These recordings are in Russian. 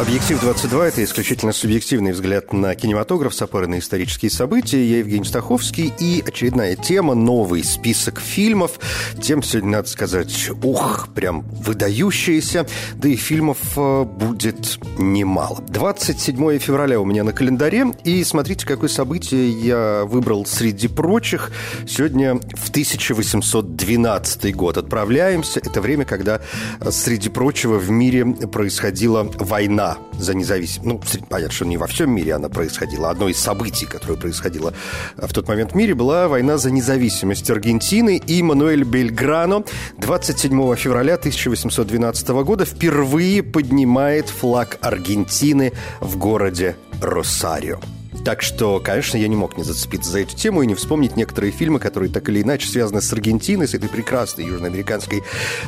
Объектив 22 – это исключительно субъективный взгляд на кинематограф с опорой на исторические события. Я Евгений Стаховский и очередная тема – новый список фильмов. Тем сегодня, надо сказать, ух, прям выдающиеся. Да и фильмов э, будет немало. 27 февраля у меня на календаре. И смотрите, какое событие я выбрал среди прочих. Сегодня в 1812 год отправляемся. Это время, когда, э, среди прочего, в мире происходила война за независимость. Ну, понятно, что не во всем мире она происходила. Одно из событий, которое происходило в тот момент в мире, была война за независимость Аргентины. И Мануэль Бельграно 27 февраля 1812 года впервые поднимает флаг Аргентины в городе Росарио. Так что, конечно, я не мог не зацепиться за эту тему и не вспомнить некоторые фильмы, которые так или иначе связаны с Аргентиной, с этой прекрасной южноамериканской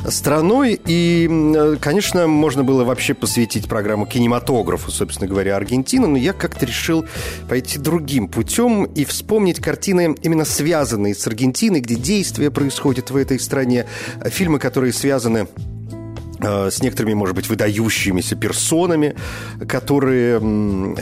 страной. И, конечно, можно было вообще посвятить программу кинематографу, собственно говоря, Аргентины, но я как-то решил пойти другим путем и вспомнить картины, именно связанные с Аргентиной, где действия происходят в этой стране, фильмы, которые связаны с некоторыми, может быть, выдающимися персонами, которые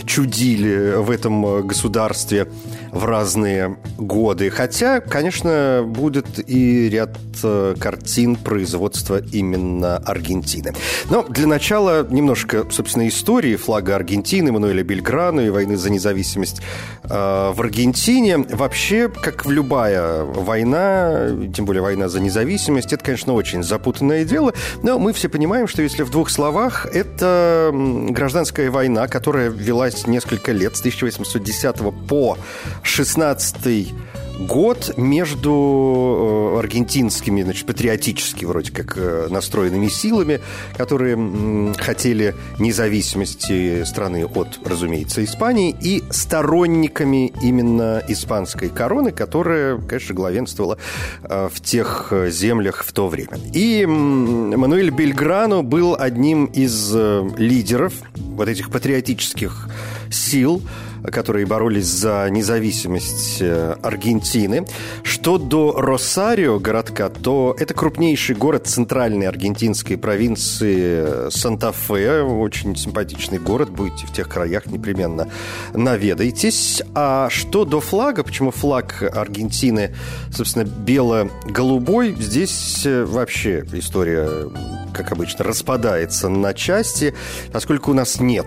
чудили в этом государстве в разные годы. Хотя, конечно, будет и ряд э, картин производства именно Аргентины. Но для начала немножко, собственно, истории флага Аргентины, Мануэля Бельграну и войны за независимость э, в Аргентине. Вообще, как в любая война, тем более война за независимость, это, конечно, очень запутанное дело, но мы все понимаем, что если в двух словах, это гражданская война, которая велась несколько лет, с 1810 по 16 год между э, аргентинскими, значит, патриотически вроде как э, настроенными силами, которые хотели независимости страны от, разумеется, Испании, и сторонниками именно испанской короны, которая, конечно, главенствовала э, в тех землях в то время. И Мануэль Бельграно был одним из лидеров вот этих патриотических сил, которые боролись за независимость э, Аргентины. Что до Росарио, городка, то это крупнейший город центральной аргентинской провинции Санта-Фе. Очень симпатичный город. Будете в тех краях, непременно наведайтесь. А что до флага, почему флаг Аргентины, собственно, бело-голубой, здесь э, вообще история, как обычно, распадается на части, поскольку у нас нет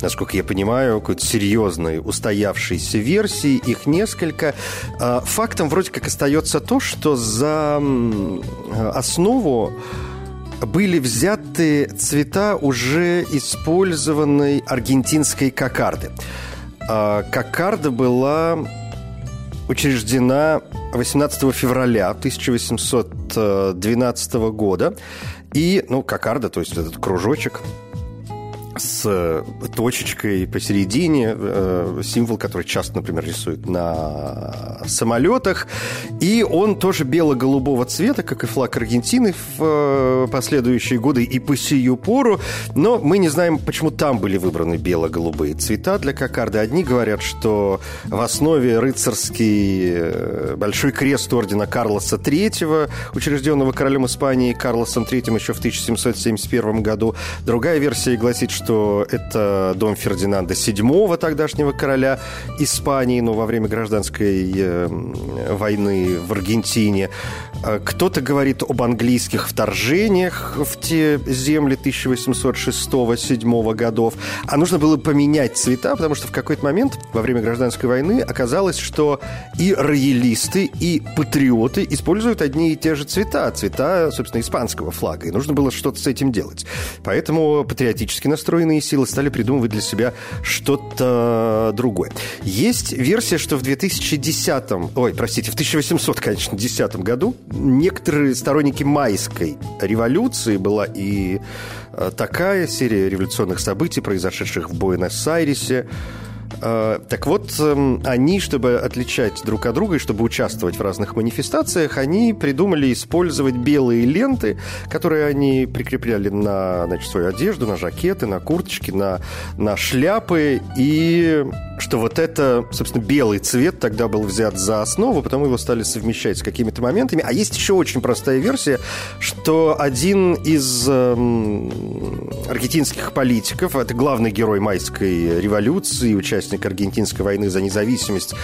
насколько я понимаю, какой-то серьезной устоявшейся версии. Их несколько. А, фактом вроде как остается то, что за основу были взяты цвета уже использованной аргентинской кокарды. А, кокарда была учреждена 18 февраля 1812 года. И, ну, кокарда, то есть этот кружочек, с э, точечкой посередине, э, символ, который часто, например, рисуют на самолетах. И он тоже бело-голубого цвета, как и флаг Аргентины в э, последующие годы и по сию пору. Но мы не знаем, почему там были выбраны бело-голубые цвета для кокарды. Одни говорят, что в основе рыцарский большой крест ордена Карлоса III, учрежденного королем Испании Карлосом III еще в 1771 году. Другая версия гласит, что что это дом Фердинанда VII, тогдашнего короля Испании, но во время гражданской э, войны в Аргентине. Э, кто-то говорит об английских вторжениях в те земли 1806-1807 годов. А нужно было поменять цвета, потому что в какой-то момент во время гражданской войны оказалось, что и роялисты, и патриоты используют одни и те же цвета. Цвета, собственно, испанского флага. И нужно было что-то с этим делать. Поэтому патриотически настроенные силы стали придумывать для себя что-то другое. Есть версия, что в 2010, ой, простите, в 1800, конечно, 10 году некоторые сторонники майской революции была и э, такая серия революционных событий, произошедших в Буэнос-Айресе, так вот, эм, они, чтобы отличать друг от друга и чтобы участвовать в разных манифестациях, они придумали использовать белые ленты, которые они прикрепляли на значит, свою одежду, на жакеты, на курточки, на, на шляпы. И что вот это, собственно, белый цвет тогда был взят за основу, потом его стали совмещать с какими-то моментами. А есть еще очень простая версия, что один из эм, аргентинских политиков, это главный герой майской революции, участник участник аргентинской войны за независимость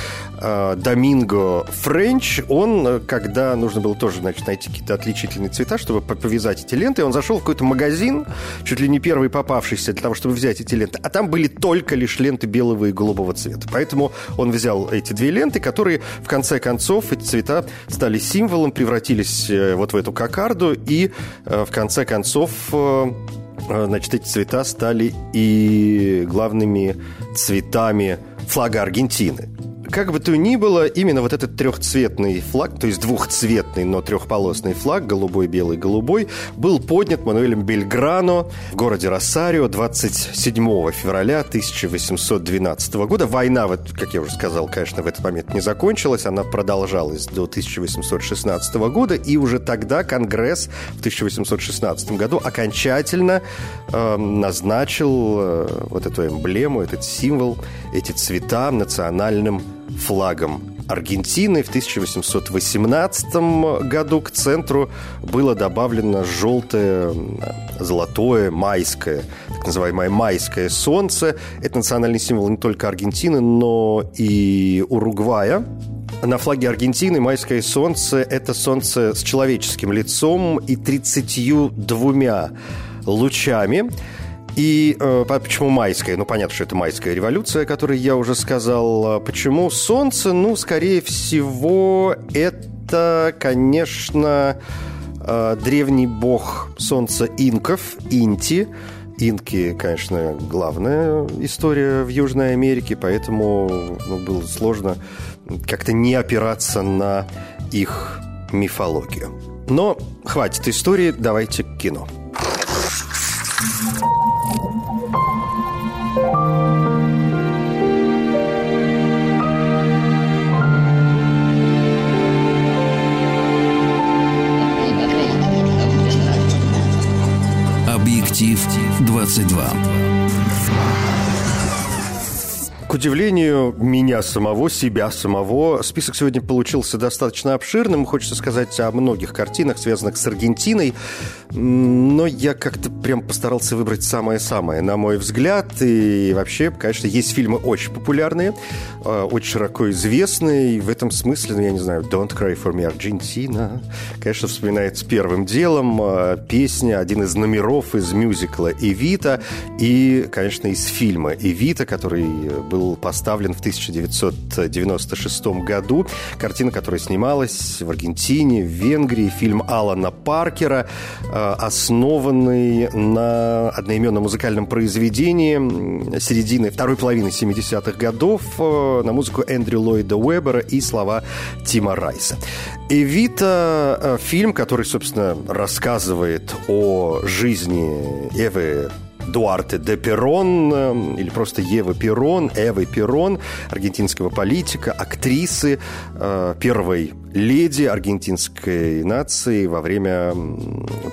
э, Доминго Френч, он, э, когда нужно было тоже значит, найти какие-то отличительные цвета, чтобы повязать эти ленты, он зашел в какой-то магазин, чуть ли не первый попавшийся для того, чтобы взять эти ленты, а там были только лишь ленты белого и голубого цвета. Поэтому он взял эти две ленты, которые в конце концов, эти цвета стали символом, превратились э, вот в эту кокарду, и в конце концов значит, эти цвета стали и главными цветами флага Аргентины. Как бы то ни было, именно вот этот трехцветный флаг, то есть двухцветный, но трехполосный флаг, голубой, белый, голубой, был поднят Мануэлем Бельграно в городе Росарио 27 февраля 1812 года. Война, вот, как я уже сказал, конечно, в этот момент не закончилась, она продолжалась до 1816 года, и уже тогда Конгресс в 1816 году окончательно э, назначил э, вот эту эмблему, этот символ, эти цвета национальным флагом Аргентины. В 1818 году к центру было добавлено желтое, золотое, майское, так называемое майское солнце. Это национальный символ не только Аргентины, но и Уругвая. На флаге Аргентины майское солнце – это солнце с человеческим лицом и 32 лучами. И э, почему майская? Ну, понятно, что это майская революция, о которой я уже сказал. А почему солнце? Ну, скорее всего, это, конечно, э, древний бог солнца инков, Инти. Инки, конечно, главная история в Южной Америке, поэтому ну, было сложно как-то не опираться на их мифологию. Но хватит истории, давайте к кино. Объектив 22 удивлению меня самого, себя самого, список сегодня получился достаточно обширным. Хочется сказать о многих картинах, связанных с Аргентиной. Но я как-то прям постарался выбрать самое-самое, на мой взгляд. И вообще, конечно, есть фильмы очень популярные, э, очень широко известные. И в этом смысле, ну, я не знаю, «Don't Cry for Me, Argentina», конечно, вспоминается первым делом. Э, песня, один из номеров из мюзикла «Эвита». И, конечно, из фильма «Эвита», который был был поставлен в 1996 году. Картина, которая снималась в Аргентине, в Венгрии. Фильм Алана Паркера, э, основанный на одноименном музыкальном произведении середины, второй половины 70-х годов э, на музыку Эндрю Ллойда Уэббера и слова Тима Райса. «Эвита» э, – фильм, который, собственно, рассказывает о жизни Эвы Дуарте де Перрон, эм, или просто Ева Перрон, Эвы Перрон, аргентинского политика, актрисы, э, первой леди аргентинской нации во время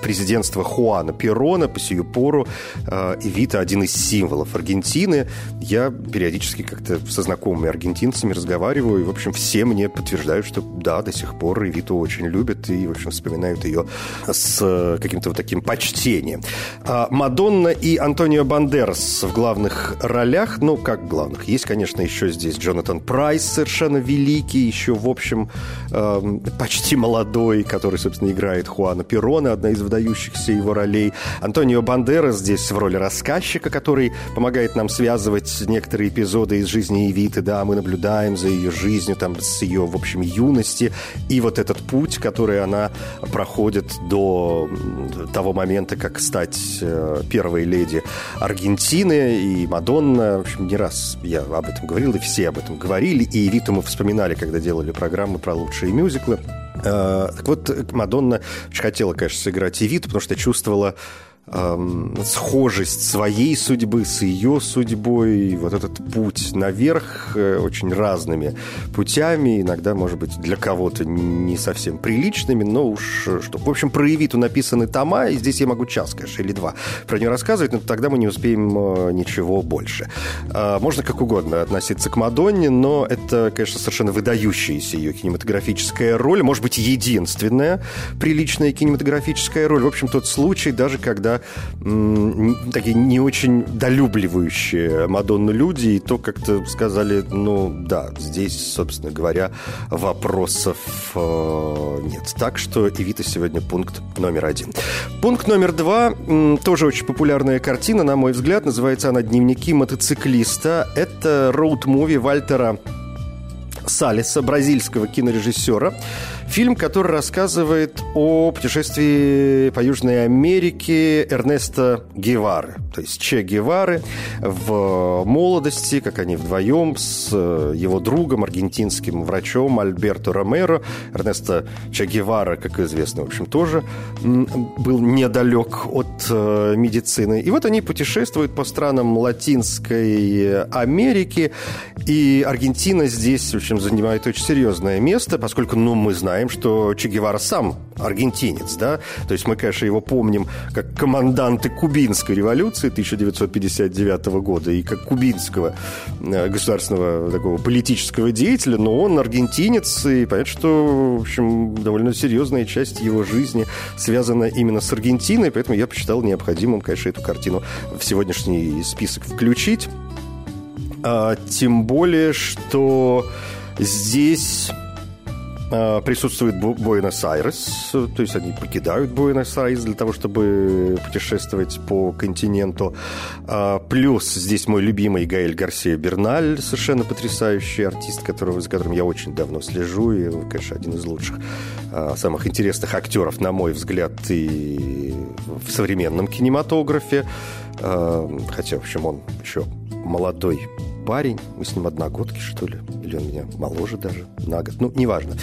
президентства Хуана Перона по сию пору э, Эвита один из символов Аргентины. Я периодически как-то со знакомыми аргентинцами разговариваю, и, в общем, все мне подтверждают, что да, до сих пор Эвиту очень любят и, в общем, вспоминают ее с э, каким-то вот таким почтением. А Мадонна и Антонио Бандерас в главных ролях, ну, как главных, есть, конечно, еще здесь Джонатан Прайс, совершенно великий, еще, в общем, э, почти молодой, который, собственно, играет Хуана Перона, одна из выдающихся его ролей. Антонио Бандерас здесь в роли рассказчика, который помогает нам связывать некоторые эпизоды из жизни Евиты, да, мы наблюдаем за ее жизнью, там, с ее, в общем, юности, и вот этот путь, который она проходит до того момента, как стать э, первой леди Аргентины, и Мадонна, в общем, не раз я об этом говорил, и все об этом говорили, и Евиту мы вспоминали, когда делали программы про лучшие мюзиклы. Э, так вот, Мадонна очень хотела, конечно, сыграть Евиту, потому что чувствовала эм, схожесть своей судьбы с ее судьбой, вот этот путь наверх э, очень разными путями, иногда, может быть, для кого-то не совсем приличными, но уж э, что. В общем, про Евиту написаны тома, и здесь я могу час, конечно, или два про нее рассказывать, но тогда мы не успеем э, ничего больше. Э, можно как угодно относиться к Мадонне, но это, конечно, совершенно выдающаяся ее кинематографическая роль, может быть, единственная приличная кинематографическая роль. В общем, тот случай, даже когда такие не очень долюбливающие Мадонну люди, и то как-то сказали, ну да, здесь, собственно говоря, вопросов э, нет. Так что Эвита сегодня пункт номер один. Пункт номер два, тоже очень популярная картина, на мой взгляд, называется она «Дневники мотоциклиста». Это роуд-муви Вальтера Салиса, бразильского кинорежиссера. Фильм, который рассказывает о путешествии по Южной Америке Эрнеста Гевары, то есть Че Гевары в молодости, как они вдвоем с э, его другом, аргентинским врачом Альберто Ромеро. Эрнесто Че Гевара, как известно, в общем, тоже был недалек от э, медицины. И вот они путешествуют по странам Латинской Америки, и Аргентина здесь, в общем, занимает очень серьезное место, поскольку, ну, мы знаем, знаем, что Че Гевара сам аргентинец, да, то есть мы, конечно, его помним как команданты кубинской революции 1959 года и как кубинского э, государственного такого политического деятеля, но он аргентинец, и понятно, что, в общем, довольно серьезная часть его жизни связана именно с Аргентиной, поэтому я посчитал необходимым, конечно, эту картину в сегодняшний список включить. А, тем более, что здесь присутствует Буэнос-Айрес, то есть они покидают Буэнос-Айрес для того, чтобы путешествовать по континенту. Э, плюс здесь мой любимый Гаэль Гарсия Берналь, совершенно потрясающий артист, которого, за которым я очень давно слежу, и, конечно, один из лучших, э, самых интересных актеров, на мой взгляд, и в современном кинематографе. Хотя, в общем, он еще молодой парень, мы с ним одногодки, что ли, или он меня моложе даже на год, ну, неважно.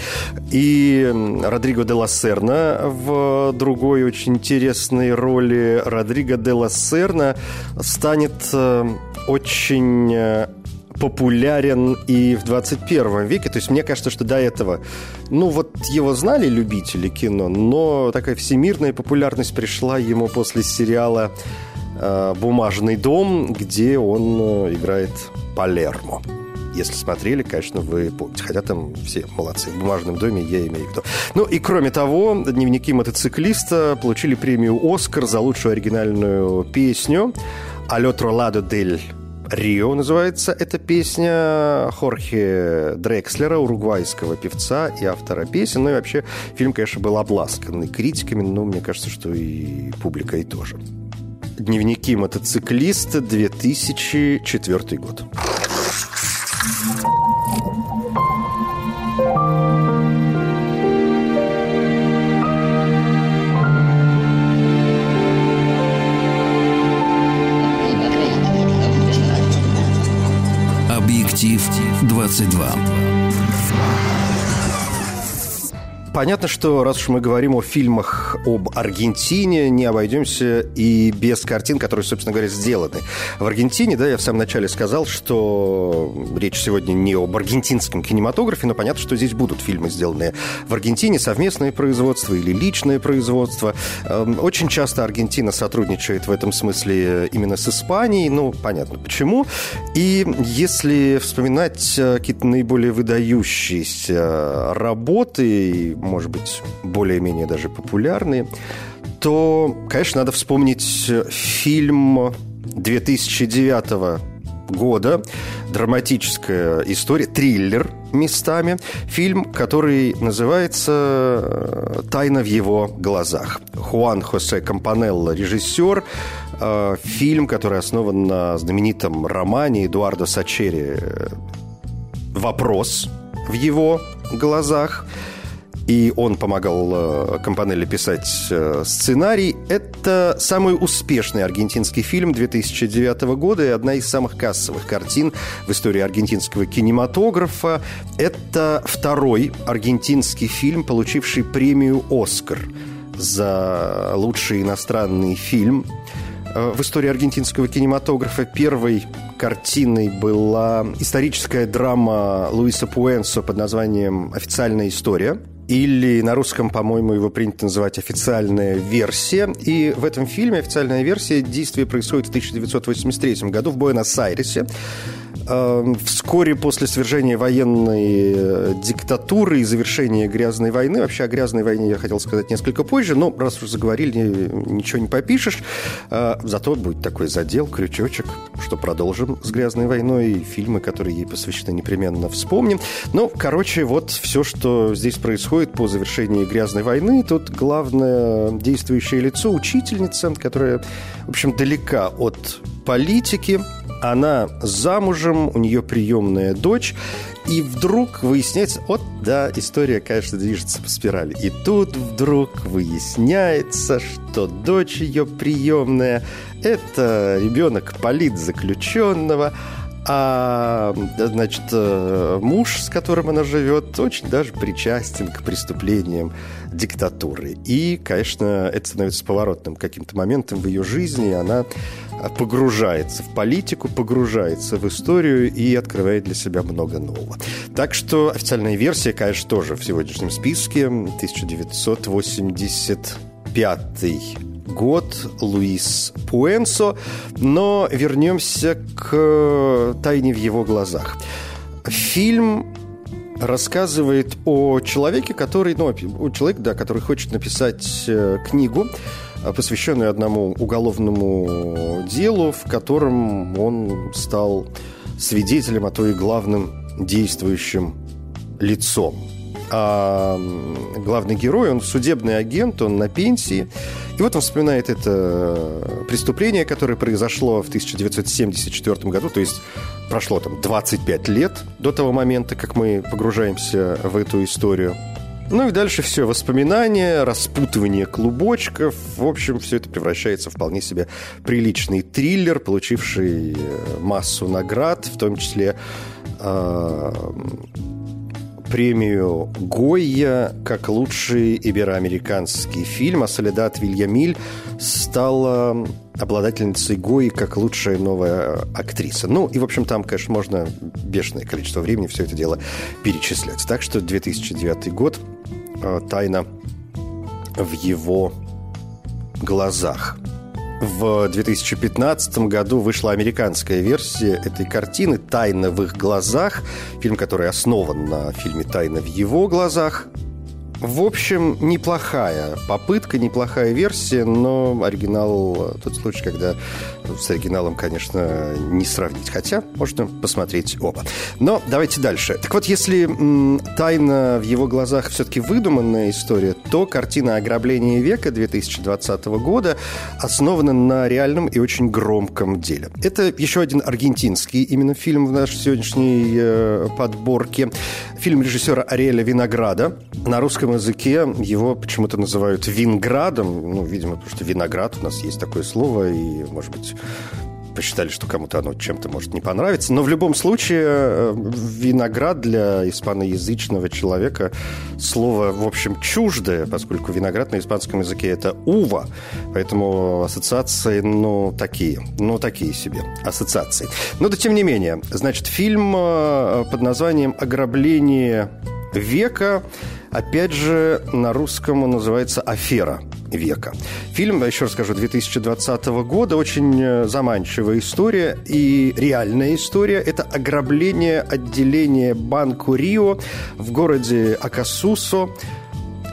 И Родриго де ла Серна в другой очень интересной роли. Родриго де ла Серна станет э, очень э, популярен и в 21 веке. То есть мне кажется, что до этого, ну вот его знали любители кино, но такая всемирная популярность пришла ему после сериала «Бумажный дом», где он э, играет Палермо. Если смотрели, конечно, вы помните. Хотя там все молодцы. В «Бумажном доме» я имею в виду. Ну и кроме того, «Дневники мотоциклиста» получили премию «Оскар» за лучшую оригинальную песню «Алё троладо дель Рио называется эта песня Хорхе Дрекслера, уругвайского певца и автора песен. Ну и вообще фильм, конечно, был обласканный критиками, но мне кажется, что и публикой тоже. Дневники мотоциклиста, 2004 год. Объектив 22. Понятно, что раз уж мы говорим о фильмах об Аргентине, не обойдемся и без картин, которые, собственно говоря, сделаны в Аргентине. Да, я в самом начале сказал, что речь сегодня не об аргентинском кинематографе, но понятно, что здесь будут фильмы, сделанные в Аргентине, совместное производство или личное производство. Эм, очень часто Аргентина сотрудничает в этом смысле именно с Испанией, ну, понятно почему. И если вспоминать э, какие-то наиболее выдающиеся работы, может быть, более-менее даже популярные, то, конечно, надо вспомнить фильм 2009 года, драматическая история, триллер местами, фильм, который называется э, «Тайна в его глазах». Хуан Хосе Кампанелло, режиссер, э, фильм, который основан на знаменитом романе Эдуарда Сачери «Вопрос в его глазах» и он помогал э, Компанелле писать э, сценарий. Это самый успешный аргентинский фильм 2009 года и одна из самых кассовых картин в истории аргентинского кинематографа. Это второй аргентинский фильм, получивший премию «Оскар» за лучший иностранный фильм э, в истории аргентинского кинематографа. Первой картиной была историческая драма Луиса Пуэнсо под названием «Официальная история», или на русском, по-моему, его принято называть официальная версия. И в этом фильме официальная версия действие происходит в 1983 году в Буэнос-Айресе. Эм, вскоре после свержения военной э, диктатуры и завершения грязной войны, вообще о грязной войне я хотел сказать несколько позже, но раз уж заговорили, ничего не попишешь. Э, зато будет такой задел, крючочек, что продолжим с грязной войной, и фильмы, которые ей посвящены, непременно вспомним. Ну, короче, вот все, что здесь происходит по завершении грязной войны, тут главное действующее лицо, учительница, которая, в общем, далека от политики, она замужем, у нее приемная дочь, и вдруг выясняется, вот, да, история, конечно, движется по спирали. И тут вдруг выясняется, что дочь ее приемная – это ребенок политзаключенного, а, значит, э, муж, с которым она живет, очень даже причастен к преступлениям диктатуры. И, конечно, это становится поворотным каким-то моментом в ее жизни. Она погружается в политику, погружается в историю и открывает для себя много нового. Так что официальная версия, конечно, тоже в сегодняшнем списке 1985 год, Луис Пуэнсо. Но вернемся к «Тайне в его глазах». Фильм рассказывает о человеке, который, ну, о человеке, да, который хочет написать э, книгу, э, посвященную одному уголовному делу, в котором он стал свидетелем, а то и главным действующим лицом. А главный герой, он судебный агент, он на пенсии. И вот он вспоминает это преступление, которое произошло в 1974 году, то есть прошло там 25 лет до того момента, как мы погружаемся в эту историю. Ну и дальше все, воспоминания, распутывание клубочков. В общем, все это превращается в вполне себе приличный триллер, получивший э, массу наград, в том числе э, премию Гойя как лучший ибероамериканский фильм, а Соледат Вильямиль стала обладательницей Гои как лучшая новая актриса. Ну, и, в общем, там, конечно, можно бешеное количество времени все это дело перечислять. Так что 2009 год э, «Тайна в его глазах». В 2015 году вышла американская версия этой картины «Тайна в их глазах», фильм, который основан на фильме «Тайна в его глазах», в общем, неплохая попытка, неплохая версия, но оригинал тот случай, когда с оригиналом, конечно, не сравнить. Хотя можно посмотреть оба. Но давайте дальше. Так вот, если м, «Тайна в его глазах» все-таки выдуманная история, то картина «Ограбление века» 2020 года основана на реальном и очень громком деле. Это еще один аргентинский именно фильм в нашей сегодняшней э, подборке. Фильм режиссера Ариэля Винограда. На русском языке его почему-то называют винградом, ну, видимо, потому что виноград у нас есть такое слово, и, может быть, посчитали, что кому-то оно чем-то может не понравиться. Но в любом случае э, виноград для испаноязычного человека слово, в общем, чуждое, поскольку виноград на испанском языке это ува. Поэтому ассоциации, ну, такие. Ну, такие себе ассоциации. Но да тем не менее. Значит, фильм э, под названием «Ограбление века» Опять же, на русском он называется «Афера века». Фильм, еще раз скажу, 2020 года. Очень э, заманчивая история и реальная история. Это ограбление отделения Банку Рио в городе Акасусо.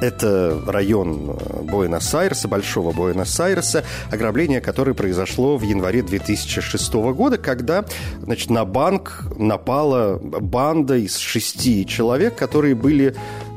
Это район э, Буэнос-Айреса, Большого Буэнос-Айреса, ограбление, которое произошло в январе 2006 года, когда значит, на банк напала банда из шести человек, которые были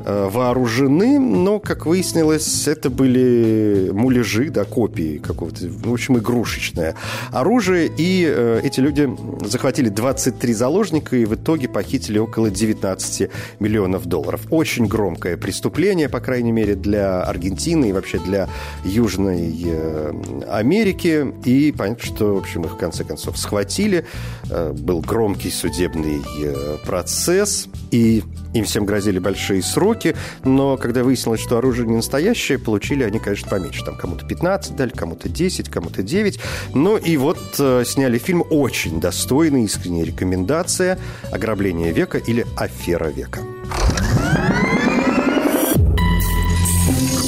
вооружены, но, как выяснилось, это были муляжи, да, копии какого-то, в общем, игрушечное оружие, и э, эти люди захватили 23 заложника и в итоге похитили около 19 миллионов долларов. Очень громкое преступление, по крайней мере, для Аргентины и вообще для Южной э, Америки, и понятно, что, в общем, их в конце концов схватили, э, был громкий судебный э, процесс, и им всем грозили большие сроки, но когда выяснилось, что оружие не настоящее, получили они, конечно, поменьше. Там кому-то 15 дали, кому-то 10, кому-то 9. Ну и вот э, сняли фильм очень достойный, искренняя рекомендация «Ограбление века» или «Афера века».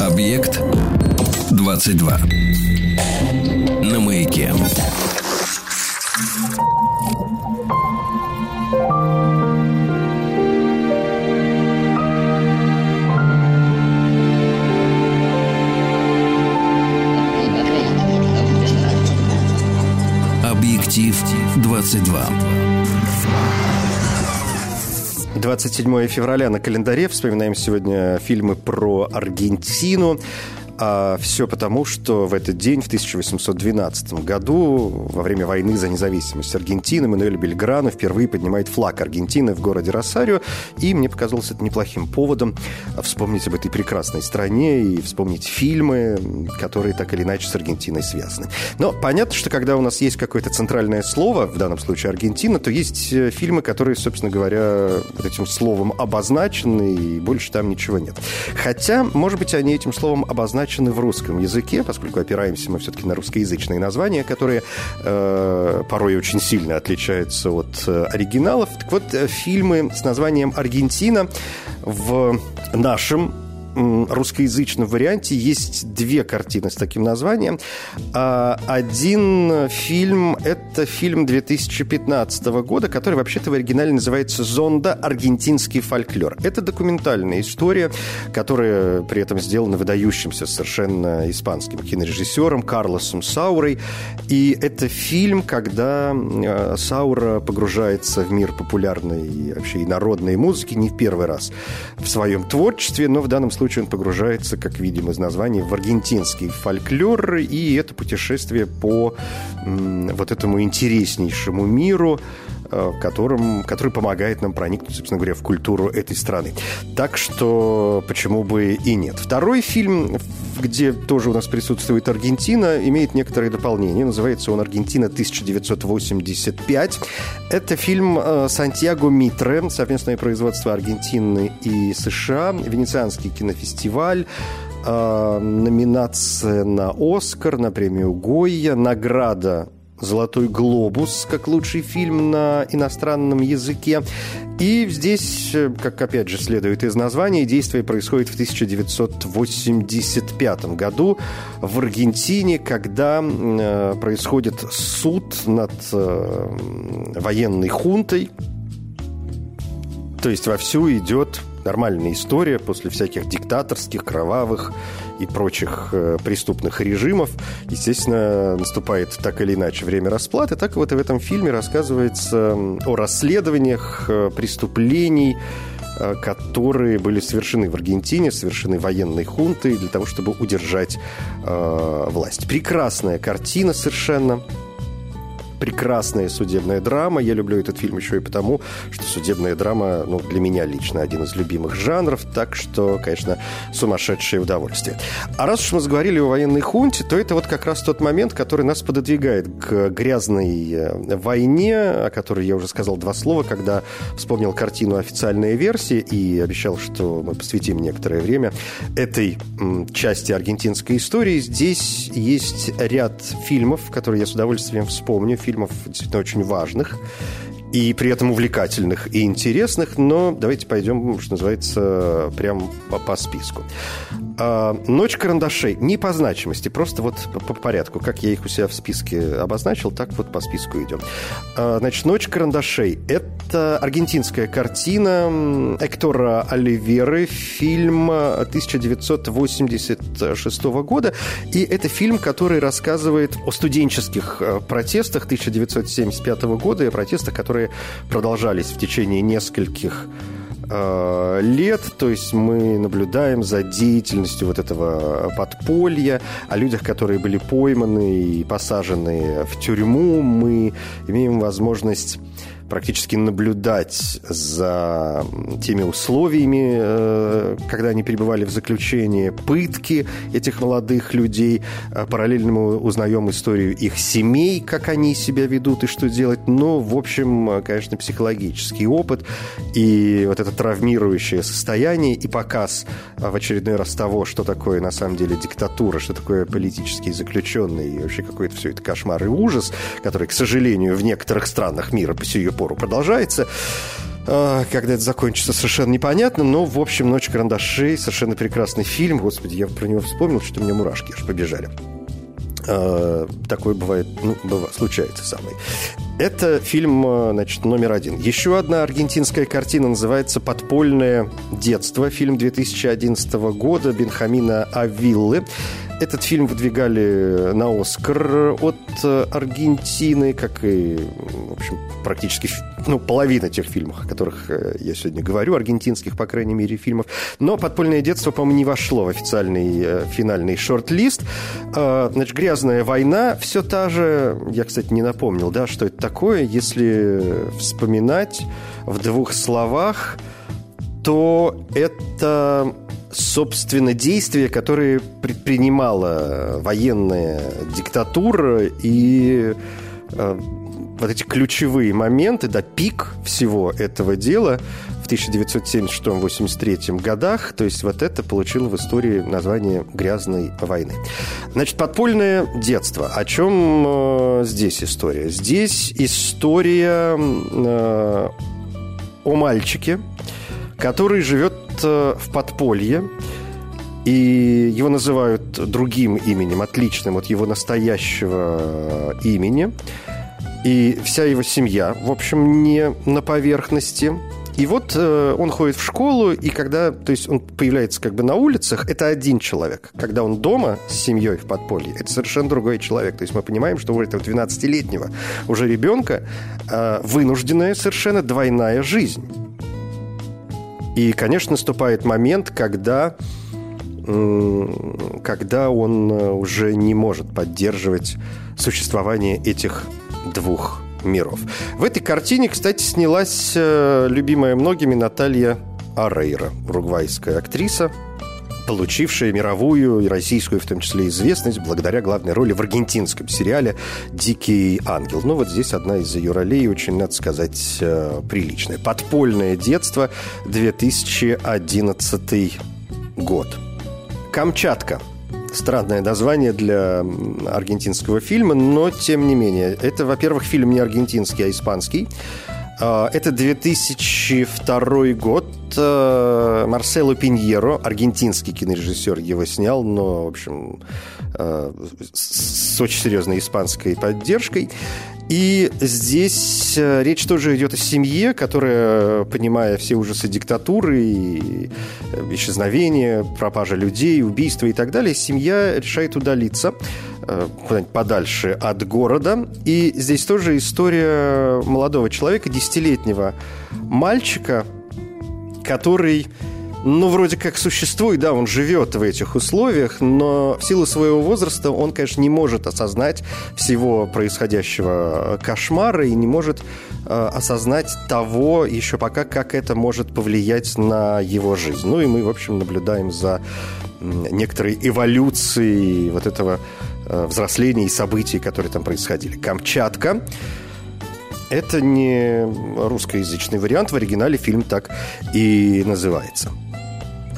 Объект 22. На маяке. Объектив 22. 27 февраля на календаре. Вспоминаем сегодня фильмы про Аргентину. А все потому, что в этот день, в 1812 году, во время войны за независимость Аргентины, Мануэль Бельграно впервые поднимает флаг Аргентины в городе Росарио. И мне показалось это неплохим поводом вспомнить об этой прекрасной стране и вспомнить фильмы, которые так или иначе с Аргентиной связаны. Но понятно, что когда у нас есть какое-то центральное слово, в данном случае Аргентина, то есть э, фильмы, которые, собственно говоря, вот этим словом обозначены, и больше там ничего нет. Хотя, может быть, они этим словом обозначены обозначены в русском языке, поскольку опираемся мы все-таки на русскоязычные названия, которые э, порой очень сильно отличаются от э, оригиналов. Так вот, э, фильмы с названием «Аргентина» в нашем русскоязычном варианте есть две картины с таким названием. А, один фильм – это фильм 2015 года, который вообще-то в оригинале называется «Зонда. Аргентинский фольклор». Это документальная история, которая при этом сделана выдающимся совершенно испанским кинорежиссером Карлосом Саурой. И это фильм, когда э, Саура погружается в мир популярной вообще и народной музыки не в первый раз в своем творчестве, но в данном случае случае он погружается, как видим из названия, в аргентинский фольклор, и это путешествие по вот этому интереснейшему миру, э, которым, который помогает нам проникнуть, собственно говоря, в культуру этой страны. Так что почему бы и нет. Второй фильм, где тоже у нас присутствует Аргентина, имеет некоторые дополнения. Называется он «Аргентина 1985». Это фильм э, Сантьяго Митре, совместное производство Аргентины и США, венецианский кинофестиваль, э, номинация на «Оскар», на премию Гойя, награда «Золотой глобус» как лучший фильм на иностранном языке. И здесь, как опять же следует из названия, действие происходит в 1985 году в Аргентине, когда э, происходит суд над э, военной хунтой. То есть вовсю идет нормальная история после всяких диктаторских, кровавых и прочих э, преступных режимов. Естественно, наступает так или иначе время расплаты. Так вот и в этом фильме рассказывается о расследованиях э, преступлений, э, которые были совершены в Аргентине, совершены военной хунтой для того, чтобы удержать э, власть. Прекрасная картина совершенно прекрасная судебная драма. Я люблю этот фильм еще и потому, что судебная драма, ну, для меня лично один из любимых жанров, так что, конечно, сумасшедшее удовольствие. А раз уж мы заговорили о военной хунте, то это вот как раз тот момент, который нас пододвигает к грязной э, войне, о которой я уже сказал два слова, когда вспомнил картину «Официальная версия» и обещал, что мы посвятим некоторое время этой части аргентинской истории. Здесь есть ряд фильмов, которые я с удовольствием вспомню, фильмов действительно очень важных и при этом увлекательных и интересных, но давайте пойдем, что называется, прям по, по списку. А, «Ночь карандашей» не по значимости, просто вот по, по порядку. Как я их у себя в списке обозначил, так вот по списку идем. А, значит, «Ночь карандашей» — это аргентинская картина Эктора Оливеры, фильм 1986 года. И это фильм, который рассказывает о студенческих э, протестах 1975 года и протестах, которые продолжались в течение нескольких Э, лет, то есть мы наблюдаем за деятельностью вот этого подполья, о людях, которые были пойманы и посажены в тюрьму, мы имеем возможность практически наблюдать за теми условиями, э, когда они перебывали в заключении, пытки этих молодых людей. Э, параллельно мы узнаем историю их семей, как они себя ведут и что делать. Но, в общем, э, конечно, психологический опыт и вот это травмирующее состояние и показ в очередной раз того, что такое на самом деле диктатура, что такое политические заключенные и вообще какой-то все это кошмар и ужас, который, к сожалению, в некоторых странах мира по сию пору продолжается. А, когда это закончится, совершенно непонятно. Но, в общем, «Ночь карандашей» совершенно прекрасный фильм. Господи, я про него вспомнил, что у меня мурашки аж побежали. А, такое бывает, ну, бывает, случается со мной. Это фильм, а, значит, номер один. Еще одна аргентинская картина называется «Подпольное детство». Фильм 2011 года Бенхамина Авиллы. Этот фильм выдвигали на Оскар от э, Аргентины, как и, в общем, практически ну, половина тех фильмов, о которых э, я сегодня говорю, аргентинских, по крайней мере, фильмов. Но «Подпольное детство», по-моему, не вошло в официальный э, финальный шорт-лист. А, значит, «Грязная война» все та же. Я, кстати, не напомнил, да, что это такое. Если вспоминать в двух словах, то это собственно, действия, которые предпринимала военная диктатура и э, вот эти ключевые моменты, да, пик всего этого дела в 1976-83 годах, то есть вот это получило в истории название «Грязной войны». Значит, подпольное детство. О чем э, здесь история? Здесь история э, о мальчике, который живет Э, в подполье, и его называют другим именем, отличным от его настоящего имени. И вся его семья, в общем, не на поверхности. И вот э, он ходит в школу, и когда, то есть он появляется как бы на улицах, это один человек. Когда он дома с семьей в подполье, это совершенно другой человек. То есть мы понимаем, что у этого 12-летнего уже ребенка э, вынужденная совершенно двойная жизнь. И, конечно, наступает момент, когда когда он э, уже не может поддерживать существование этих двух миров. В этой картине, кстати, снялась э, любимая многими Наталья Арейра, уругвайская актриса, получившая мировую и российскую, в том числе, известность благодаря главной роли в аргентинском сериале «Дикий ангел». Ну, вот здесь одна из ее ролей очень, надо сказать, э, приличная. «Подпольное детство», 2011 год. «Камчатка». Странное название для аргентинского фильма, но тем не менее. Это, во-первых, фильм не аргентинский, а испанский. А, это 2002 год. Э, Марсело Пиньеро, аргентинский кинорежиссер, его снял, но, в общем, э, с очень серьезной испанской поддержкой. И здесь э, речь тоже идет о семье, которая, понимая все ужасы диктатуры, и исчезновения, пропажа людей, убийства и так далее, семья решает удалиться куда-нибудь подальше от города. И здесь тоже история молодого человека, десятилетнего мальчика, который ну, вроде как существует, да, он живет в этих условиях, но в силу своего возраста он, конечно, не может осознать всего происходящего кошмара и не может э, осознать того еще пока, как это может повлиять на его жизнь. Ну и мы, в общем, наблюдаем за некоторой эволюцией вот этого э, взросления и событий, которые там происходили. Камчатка это не русскоязычный вариант, в оригинале фильм так и называется.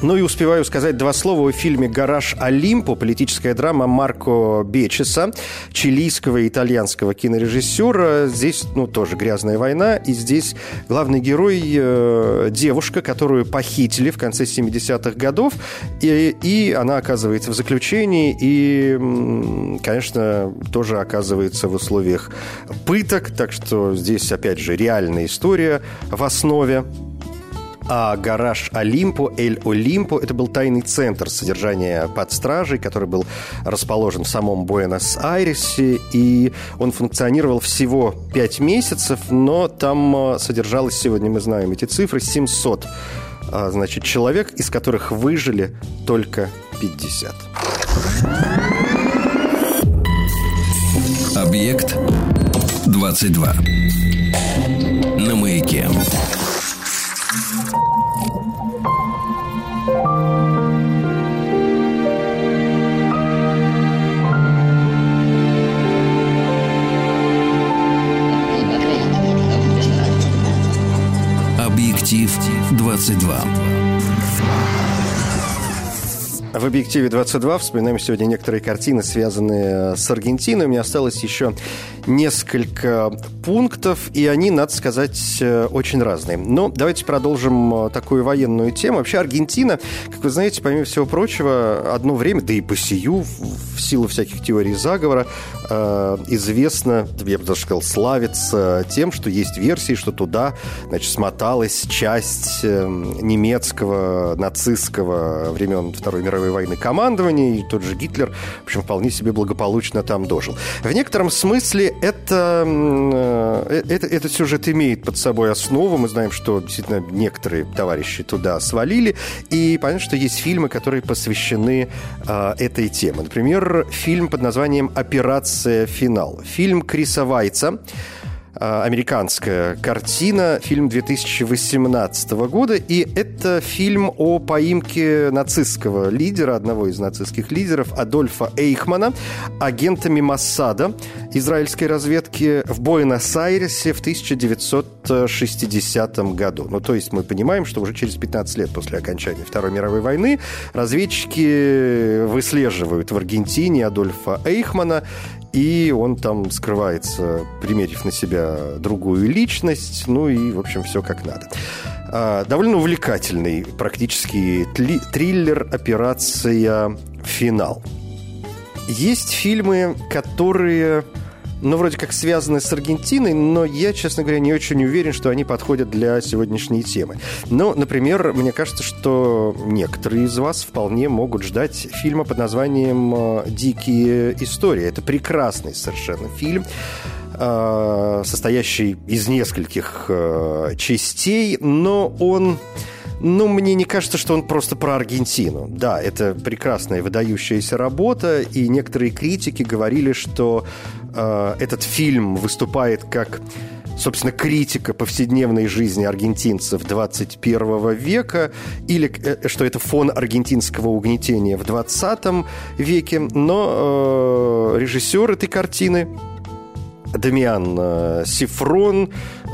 Ну и успеваю сказать два слова о фильме «Гараж Олимпо», политическая драма Марко Бечеса, чилийского и итальянского кинорежиссера. Здесь, ну, тоже грязная война, и здесь главный герой э, девушка, которую похитили в конце 70-х годов, и, и она оказывается в заключении, и, конечно, тоже оказывается в условиях пыток, так что здесь, опять же, реальная история в основе. А гараж Олимпо, Эль Олимпо, это был тайный центр содержания под стражей, который был расположен в самом Буэнос-Айресе, и он функционировал всего 5 месяцев, но там а, содержалось, сегодня мы знаем эти цифры, 700 а, значит, человек, из которых выжили только 50. Объект 22. На маяке. 22. В «Объективе 22» вспоминаем сегодня некоторые картины, связанные с Аргентиной. У меня осталось еще несколько пунктов, и они, надо сказать, э, очень разные. Но давайте продолжим э, такую военную тему. Вообще Аргентина, как вы знаете, помимо всего прочего, одно время, да и по сию, в силу всяких теорий заговора, э, известно, я бы даже сказал, славится тем, что есть версии, что туда, значит, смоталась часть немецкого, нацистского времен Второй мировой войны командования, и тот же Гитлер, в общем, вполне себе благополучно там дожил. В некотором смысле это, э, это, этот сюжет имеет под собой основу. Мы знаем, что действительно некоторые товарищи туда свалили. И понятно, что есть фильмы, которые посвящены э, этой теме. Например, фильм под названием «Операция Финал». Фильм Криса Вайца американская картина, фильм 2018 года, и это фильм о поимке нацистского лидера, одного из нацистских лидеров, Адольфа Эйхмана, агентами Массада израильской разведки в Буэнос-Айресе в 1960 году. Ну, то есть мы понимаем, что уже через 15 лет после окончания Второй мировой войны разведчики выслеживают в Аргентине Адольфа Эйхмана и он там скрывается, примерив на себя другую личность, ну и, в общем, все как надо. А, довольно увлекательный практически триллер «Операция Финал». Есть фильмы, которые ну, вроде как связаны с Аргентиной, но я, честно говоря, не очень уверен, что они подходят для сегодняшней темы. Ну, например, мне кажется, что некоторые из вас вполне могут ждать фильма под названием э, «Дикие истории». Это прекрасный совершенно фильм э, состоящий из нескольких э, частей, но он ну, мне не кажется, что он просто про Аргентину. Да, это прекрасная выдающаяся работа, и некоторые критики говорили, что э, этот фильм выступает как собственно, критика повседневной жизни аргентинцев 21 века, или э, что это фон аргентинского угнетения в 20 веке. Но э, режиссер этой картины Дамиан э, Сифрон,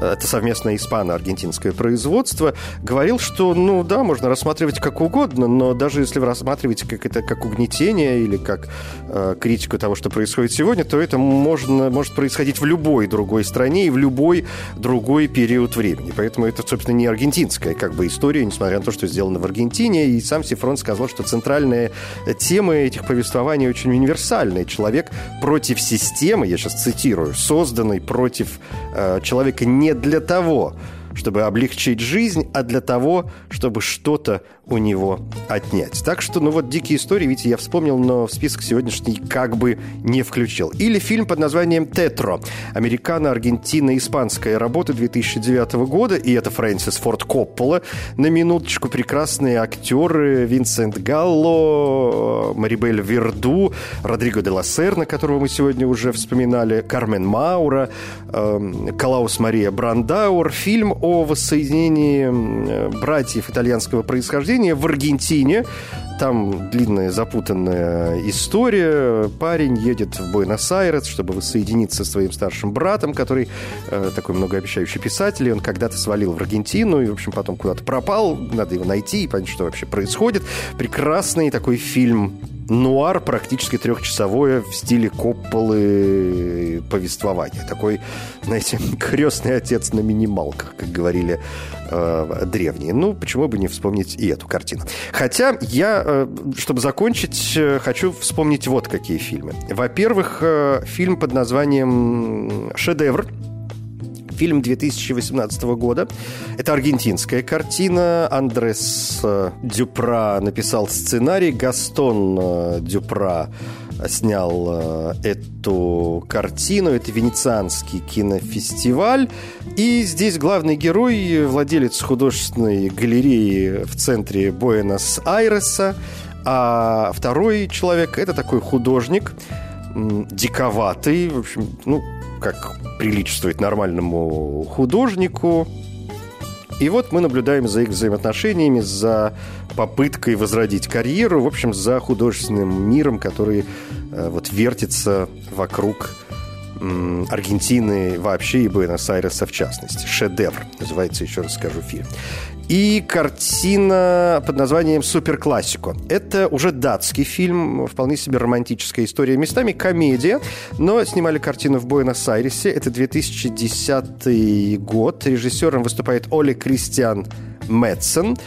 это совместное испано-аргентинское производство, говорил, что, ну да, можно рассматривать как угодно, но даже если вы рассматриваете как это как угнетение или как э, критику того, что происходит сегодня, то это можно, может происходить в любой другой стране и в любой другой период времени. Поэтому это, собственно, не аргентинская как бы история, несмотря на то, что сделано в Аргентине. И сам Сифрон сказал, что центральные темы этих повествований очень универсальные. Человек против системы, я сейчас цитирую, созданный против э, человека не для того, чтобы облегчить жизнь, а для того, чтобы что-то у него отнять. Так что, ну вот «Дикие истории», видите, я вспомнил, но в список сегодняшний как бы не включил. Или фильм под названием «Тетро». Американо-Аргентино-испанская работа 2009 года, и это Фрэнсис Форд Коппола. На минуточку прекрасные актеры Винсент Галло, Марибель Верду, Родриго де ла Серна, которого мы сегодня уже вспоминали, Кармен Маура, э, Клаус Мария Брандауэр. Фильм о воссоединении братьев итальянского происхождения в Аргентине. Там длинная запутанная история. Парень едет в Буэнос-Айрес, чтобы воссоединиться со своим старшим братом, который э, такой многообещающий писатель. И он когда-то свалил в Аргентину и, в общем, потом куда-то пропал. Надо его найти и понять, что вообще происходит. Прекрасный такой фильм нуар практически трехчасовое в стиле Копполы повествования. Такой, знаете, крестный отец на минималках, как говорили э, древние. Ну, почему бы не вспомнить и эту картину. Хотя я, э, чтобы закончить, э, хочу вспомнить вот какие фильмы. Во-первых, э, фильм под названием «Шедевр», фильм 2018 года. Это аргентинская картина. Андрес э, Дюпра написал сценарий. Гастон э, Дюпра снял э, эту картину. Это венецианский кинофестиваль. И здесь главный герой, владелец художественной галереи в центре Буэнос-Айреса. А второй человек – это такой художник, диковатый, в общем, ну, как приличествует нормальному художнику. И вот мы наблюдаем за их взаимоотношениями, за попыткой возродить карьеру, в общем, за художественным миром, который э, вот вертится вокруг Аргентины вообще и Буэнос-Айреса в частности. «Шедевр» называется, еще раз скажу, фильм и картина под названием «Суперклассико». Это уже датский фильм, вполне себе романтическая история. Местами комедия, но снимали картину в Буэнос-Айресе. Это 2010 год. Режиссером выступает Оли Кристиан Мэтсон.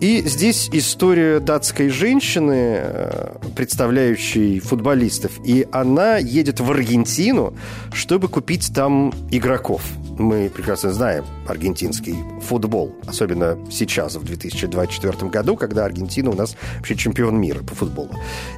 И здесь история датской женщины, э, представляющей футболистов. И она едет в Аргентину, чтобы купить там игроков – мы прекрасно знаем аргентинский футбол, особенно сейчас, в 2024 году, когда Аргентина у нас вообще чемпион мира по футболу.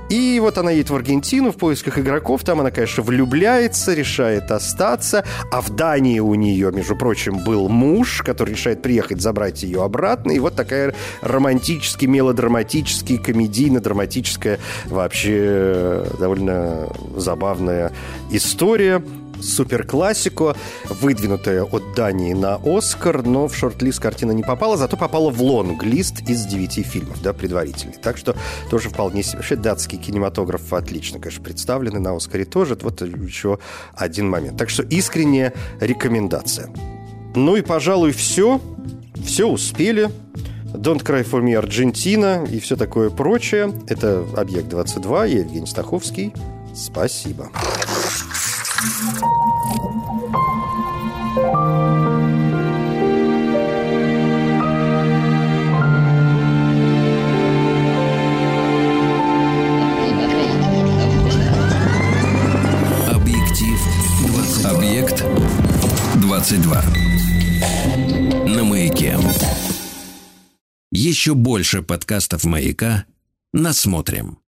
И вот она едет в Аргентину в поисках игроков, там она, конечно, влюбляется, решает остаться, а в Дании у нее, между прочим, был муж, который решает приехать забрать ее обратно, и вот такая романтически, мелодраматически, комедийно-драматическая, вообще довольно забавная история – суперклассику, выдвинутая от Дании на Оскар, но в шорт-лист картина не попала, зато попала в лонг-лист из девяти фильмов, да, предварительный. Так что тоже вполне себе. Вообще датский кинематограф отлично, конечно, представлены на Оскаре тоже. Вот еще один момент. Так что искренняя рекомендация. Ну и, пожалуй, все. Все успели. Don't Cry For Me Аргентина и все такое прочее. Это «Объект-22», я Евгений Стаховский. Спасибо. Объектив 20. Объект 22. На маяке. Еще больше подкастов маяка. Насмотрим.